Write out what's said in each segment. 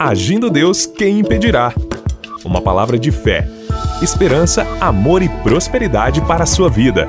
Agindo Deus, quem impedirá? Uma palavra de fé, esperança, amor e prosperidade para a sua vida.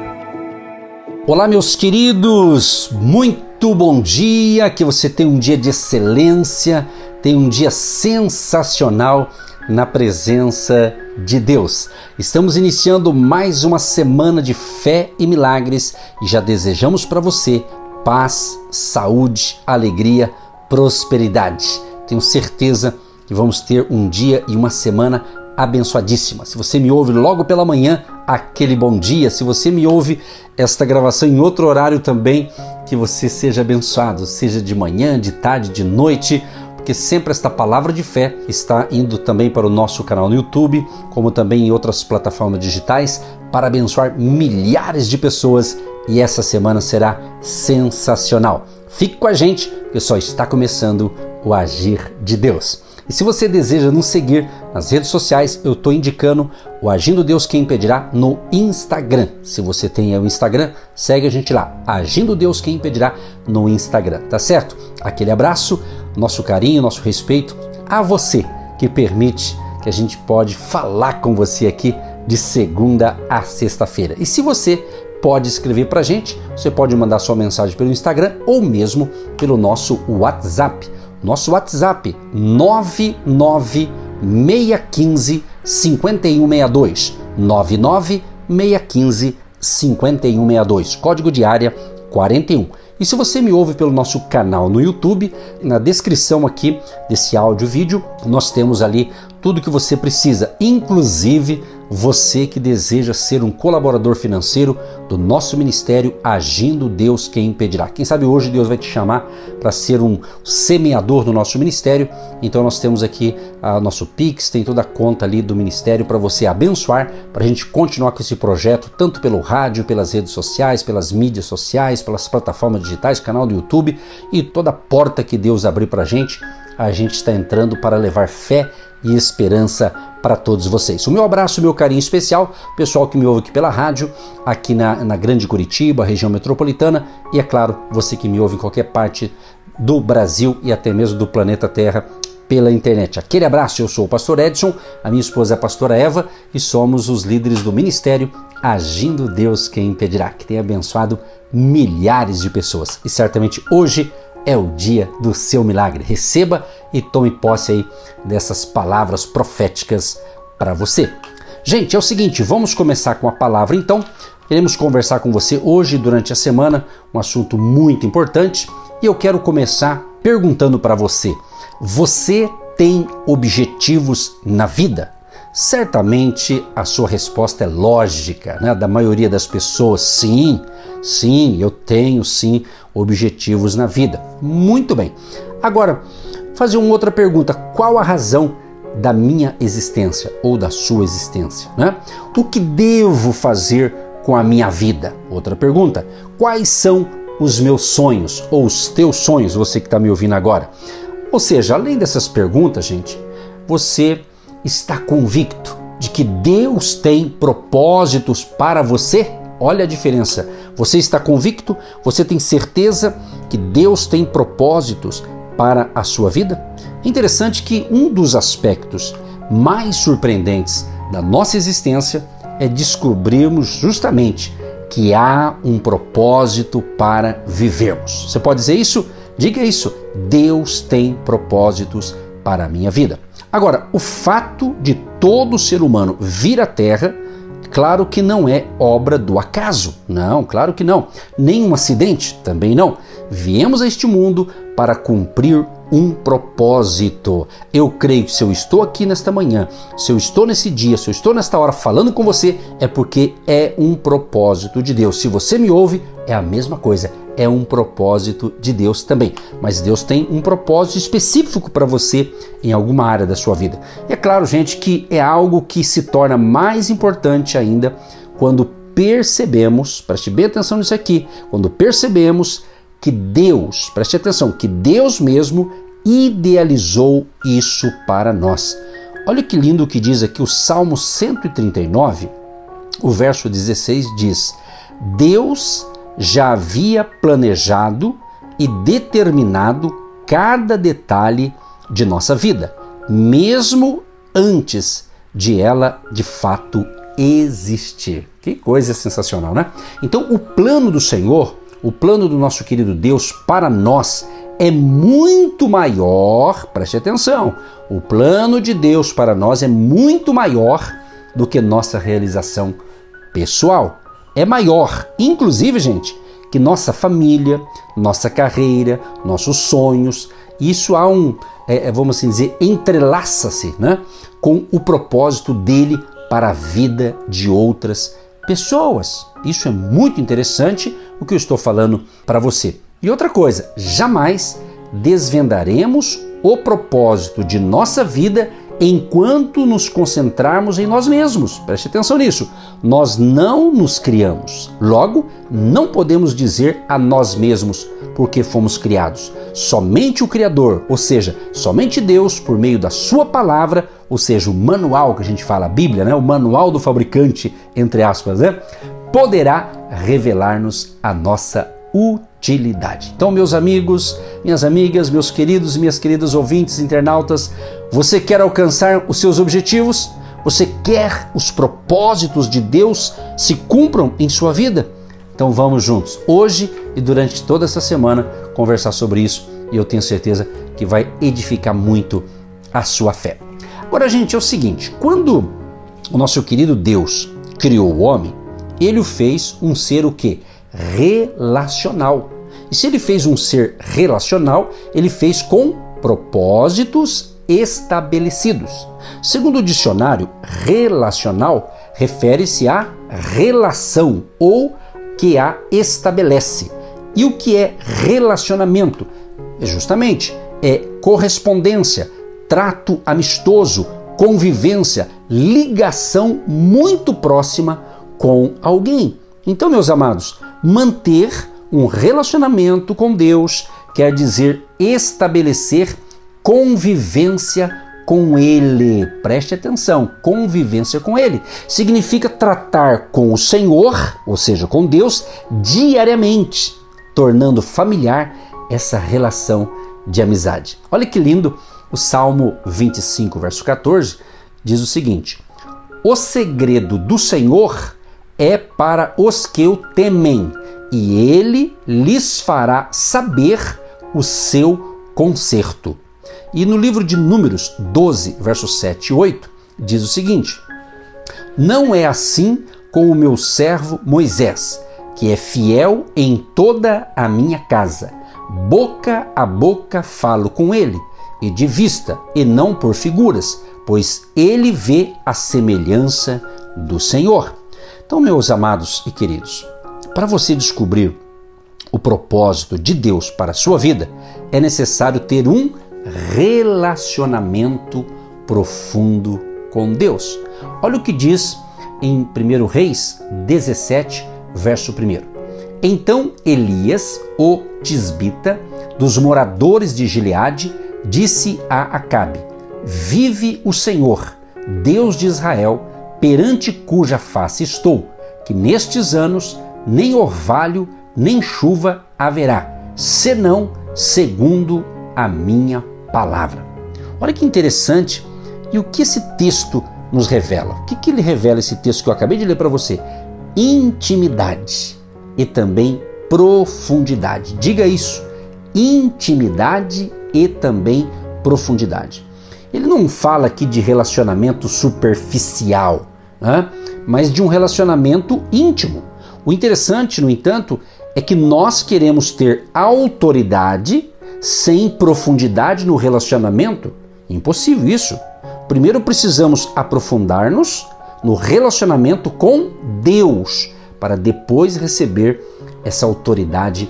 Olá, meus queridos, muito bom dia. Que você tenha um dia de excelência, tenha um dia sensacional na presença de Deus. Estamos iniciando mais uma semana de fé e milagres e já desejamos para você paz, saúde, alegria, prosperidade. Tenho certeza que vamos ter um dia e uma semana abençoadíssima. Se você me ouve logo pela manhã, aquele bom dia. Se você me ouve esta gravação em outro horário também, que você seja abençoado, seja de manhã, de tarde, de noite, porque sempre esta palavra de fé está indo também para o nosso canal no YouTube, como também em outras plataformas digitais, para abençoar milhares de pessoas e essa semana será sensacional. Fique com a gente, que só está começando o Agir de Deus. E se você deseja nos seguir nas redes sociais, eu estou indicando o Agindo Deus Quem Impedirá no Instagram. Se você tem o Instagram, segue a gente lá. Agindo Deus Quem Impedirá no Instagram, tá certo? Aquele abraço, nosso carinho, nosso respeito a você que permite que a gente pode falar com você aqui de segunda a sexta-feira. E se você pode escrever para a gente, você pode mandar sua mensagem pelo Instagram ou mesmo pelo nosso WhatsApp. Nosso WhatsApp 99615 5162 99615 5162 código de área 41. E se você me ouve pelo nosso canal no YouTube, na descrição aqui desse áudio vídeo, nós temos ali tudo que você precisa, inclusive você que deseja ser um colaborador financeiro do nosso ministério Agindo Deus Quem Impedirá. Quem sabe hoje Deus vai te chamar para ser um semeador do nosso ministério. Então nós temos aqui a nosso Pix, tem toda a conta ali do ministério para você abençoar, para a gente continuar com esse projeto, tanto pelo rádio, pelas redes sociais, pelas mídias sociais, pelas plataformas digitais, canal do YouTube e toda a porta que Deus abrir para a gente, a gente está entrando para levar fé e esperança para todos vocês. O meu abraço, meu carinho especial, pessoal que me ouve aqui pela rádio, aqui na, na Grande Curitiba, região metropolitana, e é claro, você que me ouve em qualquer parte do Brasil e até mesmo do planeta Terra pela internet. Aquele abraço, eu sou o pastor Edson, a minha esposa é a pastora Eva e somos os líderes do ministério Agindo Deus Quem Impedirá, que tem abençoado milhares de pessoas. E certamente hoje é o dia do seu milagre. Receba e tome posse aí dessas palavras proféticas para você. Gente, é o seguinte, vamos começar com a palavra então. Queremos conversar com você hoje durante a semana um assunto muito importante e eu quero começar perguntando para você: você tem objetivos na vida? Certamente a sua resposta é lógica, né? Da maioria das pessoas, sim, sim, eu tenho sim objetivos na vida. Muito bem. Agora, fazer uma outra pergunta: qual a razão da minha existência ou da sua existência? Né? O que devo fazer com a minha vida? Outra pergunta: quais são os meus sonhos ou os teus sonhos, você que está me ouvindo agora? Ou seja, além dessas perguntas, gente, você está convicto de que Deus tem propósitos para você? Olha a diferença. Você está convicto? Você tem certeza que Deus tem propósitos para a sua vida? É interessante que um dos aspectos mais surpreendentes da nossa existência é descobrirmos justamente que há um propósito para vivermos. Você pode dizer isso? Diga isso. Deus tem propósitos para a minha vida. Agora, o fato de todo ser humano vir à Terra, claro que não é obra do acaso. Não, claro que não. Nem um acidente, também não. Viemos a este mundo para cumprir um propósito. Eu creio que se eu estou aqui nesta manhã, se eu estou nesse dia, se eu estou nesta hora falando com você, é porque é um propósito de Deus. Se você me ouve, é a mesma coisa é um propósito de Deus também. Mas Deus tem um propósito específico para você em alguma área da sua vida. E é claro, gente, que é algo que se torna mais importante ainda quando percebemos, preste bem atenção nisso aqui, quando percebemos que Deus, preste atenção, que Deus mesmo idealizou isso para nós. Olha que lindo que diz aqui o Salmo 139, o verso 16 diz: Deus já havia planejado e determinado cada detalhe de nossa vida. mesmo antes de ela de fato existir. Que coisa sensacional, né? Então, o plano do Senhor, o plano do nosso querido Deus para nós é muito maior, preste atenção, o plano de Deus para nós é muito maior do que nossa realização pessoal. É maior, inclusive, gente, que nossa família, nossa carreira, nossos sonhos. Isso há um, é, é vamos assim dizer, entrelaça-se né, com o propósito dele para a vida de outras pessoas. Isso é muito interessante o que eu estou falando para você. E outra coisa, jamais desvendaremos o propósito de nossa vida enquanto nos concentrarmos em nós mesmos. Preste atenção nisso. Nós não nos criamos. Logo, não podemos dizer a nós mesmos porque fomos criados. Somente o Criador, ou seja, somente Deus, por meio da Sua palavra, ou seja, o manual que a gente fala, a Bíblia, né? o manual do fabricante, entre aspas, né? poderá revelar-nos a nossa utilidade. Então, meus amigos, minhas amigas, meus queridos e minhas queridas ouvintes, internautas, você quer alcançar os seus objetivos? Você quer os propósitos de Deus se cumpram em sua vida? Então vamos juntos, hoje e durante toda essa semana, conversar sobre isso e eu tenho certeza que vai edificar muito a sua fé. Agora, gente, é o seguinte: quando o nosso querido Deus criou o homem, ele o fez um ser o que? Relacional. E se ele fez um ser relacional, ele fez com propósitos estabelecidos. Segundo o dicionário, relacional refere-se à relação ou que a estabelece. E o que é relacionamento? É justamente é correspondência, trato amistoso, convivência, ligação muito próxima com alguém. Então, meus amados, Manter um relacionamento com Deus quer dizer estabelecer convivência com Ele. Preste atenção, convivência com Ele significa tratar com o Senhor, ou seja, com Deus, diariamente, tornando familiar essa relação de amizade. Olha que lindo, o Salmo 25, verso 14, diz o seguinte: O segredo do Senhor é para os que o temem, e ele lhes fará saber o seu conserto. E no livro de Números 12, versos 7 e 8, diz o seguinte: Não é assim com o meu servo Moisés, que é fiel em toda a minha casa. Boca a boca falo com ele, e de vista, e não por figuras, pois ele vê a semelhança do Senhor. Então, meus amados e queridos, para você descobrir o propósito de Deus para a sua vida, é necessário ter um relacionamento profundo com Deus. Olha o que diz em 1 Reis 17, verso 1. Então Elias, o tisbita, dos moradores de Gileade, disse a Acabe: Vive o Senhor, Deus de Israel, perante cuja face estou, que nestes anos nem orvalho nem chuva haverá, senão segundo a minha palavra. Olha que interessante. E o que esse texto nos revela? O que, que ele revela esse texto que eu acabei de ler para você? Intimidade e também profundidade. Diga isso. Intimidade e também profundidade. Ele não fala aqui de relacionamento superficial, né? mas de um relacionamento íntimo. O interessante, no entanto, é que nós queremos ter autoridade sem profundidade no relacionamento. Impossível isso. Primeiro precisamos aprofundar-nos no relacionamento com Deus para depois receber essa autoridade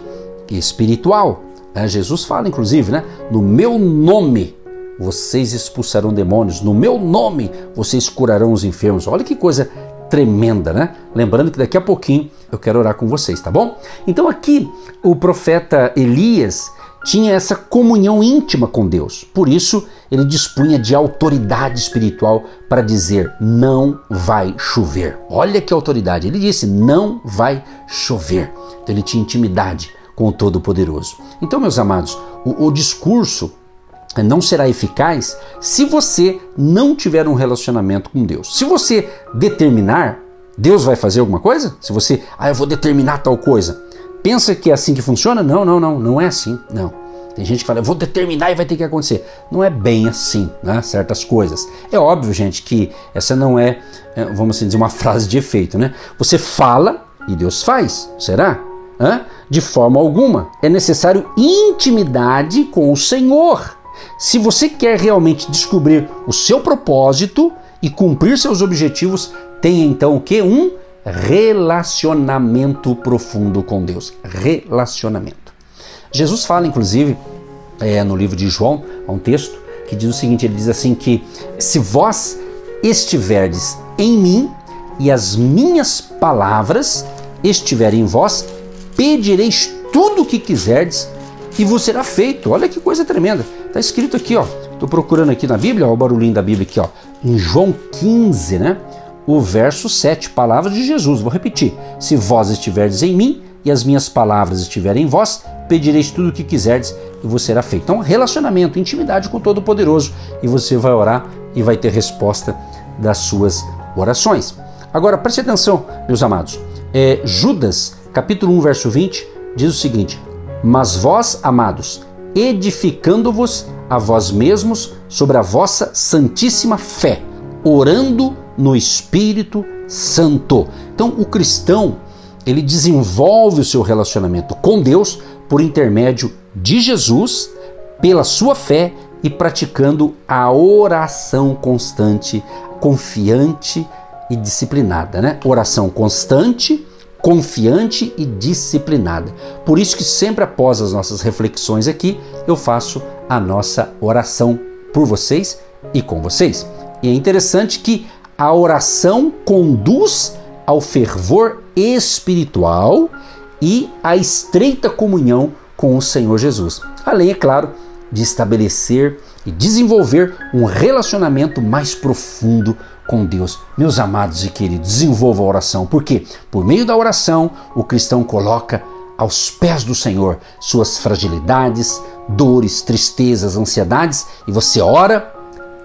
espiritual. Jesus fala, inclusive, né? No meu nome vocês expulsarão demônios, no meu nome vocês curarão os enfermos. Olha que coisa tremenda, né? Lembrando que daqui a pouquinho eu quero orar com vocês, tá bom? Então aqui o profeta Elias tinha essa comunhão íntima com Deus. Por isso, ele dispunha de autoridade espiritual para dizer: não vai chover. Olha que autoridade. Ele disse: não vai chover. Então, ele tinha intimidade com o Todo-Poderoso. Então, meus amados, o, o discurso não será eficaz se você não tiver um relacionamento com Deus. Se você determinar, Deus vai fazer alguma coisa? Se você, ah, eu vou determinar tal coisa. Pensa que é assim que funciona? Não, não, não, não é assim. Não. Tem gente que fala, eu vou determinar e vai ter que acontecer. Não é bem assim, né? Certas coisas. É óbvio, gente, que essa não é, é vamos assim dizer, uma frase de efeito, né? Você fala e Deus faz. Será? Hã? De forma alguma. É necessário intimidade com o Senhor. Se você quer realmente descobrir o seu propósito e cumprir seus objetivos, tenha então o que? Um relacionamento profundo com Deus. Relacionamento. Jesus fala, inclusive, é, no livro de João, há um texto que diz o seguinte: ele diz assim que se vós estiverdes em mim e as minhas palavras estiverem em vós, pedireis tudo o que quiserdes e vos será feito. Olha que coisa tremenda. Está escrito aqui, ó. Estou procurando aqui na Bíblia, ó, o barulhinho da Bíblia aqui, ó. Em João 15, né? O verso 7, palavras de Jesus. Vou repetir. Se vós estiverdes em mim e as minhas palavras estiverem em vós, pedireis tudo o que quiserdes e vos será feito. Então, relacionamento, intimidade com o Todo-Poderoso e você vai orar e vai ter resposta das suas orações. Agora, preste atenção, meus amados. É, Judas, capítulo 1, verso 20, diz o seguinte: mas vós, amados, edificando-vos a vós mesmos sobre a vossa santíssima fé, orando no Espírito Santo. Então, o cristão, ele desenvolve o seu relacionamento com Deus por intermédio de Jesus, pela sua fé e praticando a oração constante, confiante e disciplinada, né? Oração constante, confiante e disciplinada. Por isso que sempre após as nossas reflexões aqui, eu faço a nossa oração por vocês e com vocês. E é interessante que a oração conduz ao fervor espiritual e à estreita comunhão com o Senhor Jesus. Além, é claro, de estabelecer e desenvolver um relacionamento mais profundo com Deus. Meus amados e queridos, desenvolva a oração, porque por meio da oração o cristão coloca aos pés do Senhor suas fragilidades, dores, tristezas, ansiedades e você ora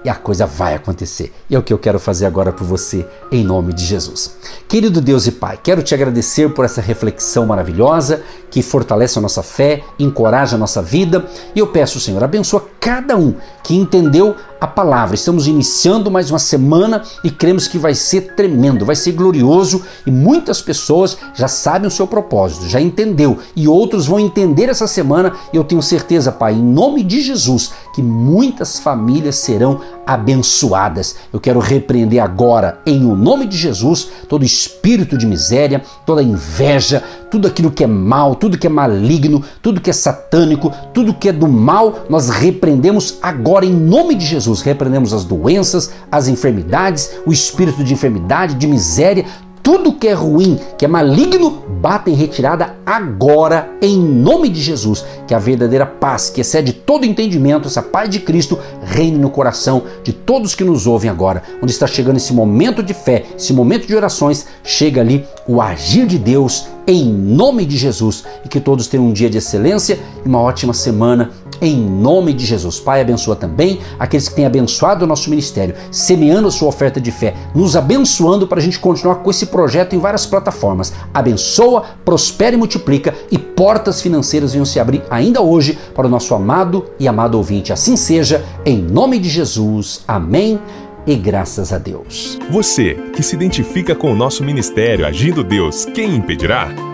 e a coisa vai acontecer. E é o que eu quero fazer agora por você, em nome de Jesus. Querido Deus e Pai, quero te agradecer por essa reflexão maravilhosa que fortalece a nossa fé, encoraja a nossa vida. E eu peço, Senhor, abençoa cada um que entendeu a palavra. Estamos iniciando mais uma semana e cremos que vai ser tremendo, vai ser glorioso e muitas pessoas já sabem o seu propósito, já entendeu e outros vão entender essa semana. E eu tenho certeza, Pai, em nome de Jesus, que muitas famílias serão abençoadas. Eu quero repreender agora, em o nome de Jesus, todo espírito de miséria, toda inveja, tudo aquilo que é mal, tudo que é maligno, tudo que é satânico, tudo que é do mal, nós repreendemos agora em nome de Jesus. Repreendemos as doenças, as enfermidades, o espírito de enfermidade, de miséria, tudo que é ruim, que é maligno, bata em retirada agora, em nome de Jesus. Que a verdadeira paz, que excede todo entendimento, essa paz de Cristo, reine no coração de todos que nos ouvem agora. Onde está chegando esse momento de fé, esse momento de orações, chega ali o agir de Deus em nome de Jesus. E que todos tenham um dia de excelência e uma ótima semana em nome de Jesus. Pai, abençoa também aqueles que têm abençoado o nosso ministério, semeando a sua oferta de fé, nos abençoando para a gente continuar com esse projeto em várias plataformas. Abençoa, prospera e multiplica e portas financeiras venham se abrir ainda hoje para o nosso amado e amado ouvinte. Assim seja, em nome de Jesus. Amém e graças a Deus. Você que se identifica com o nosso ministério Agindo Deus, quem impedirá?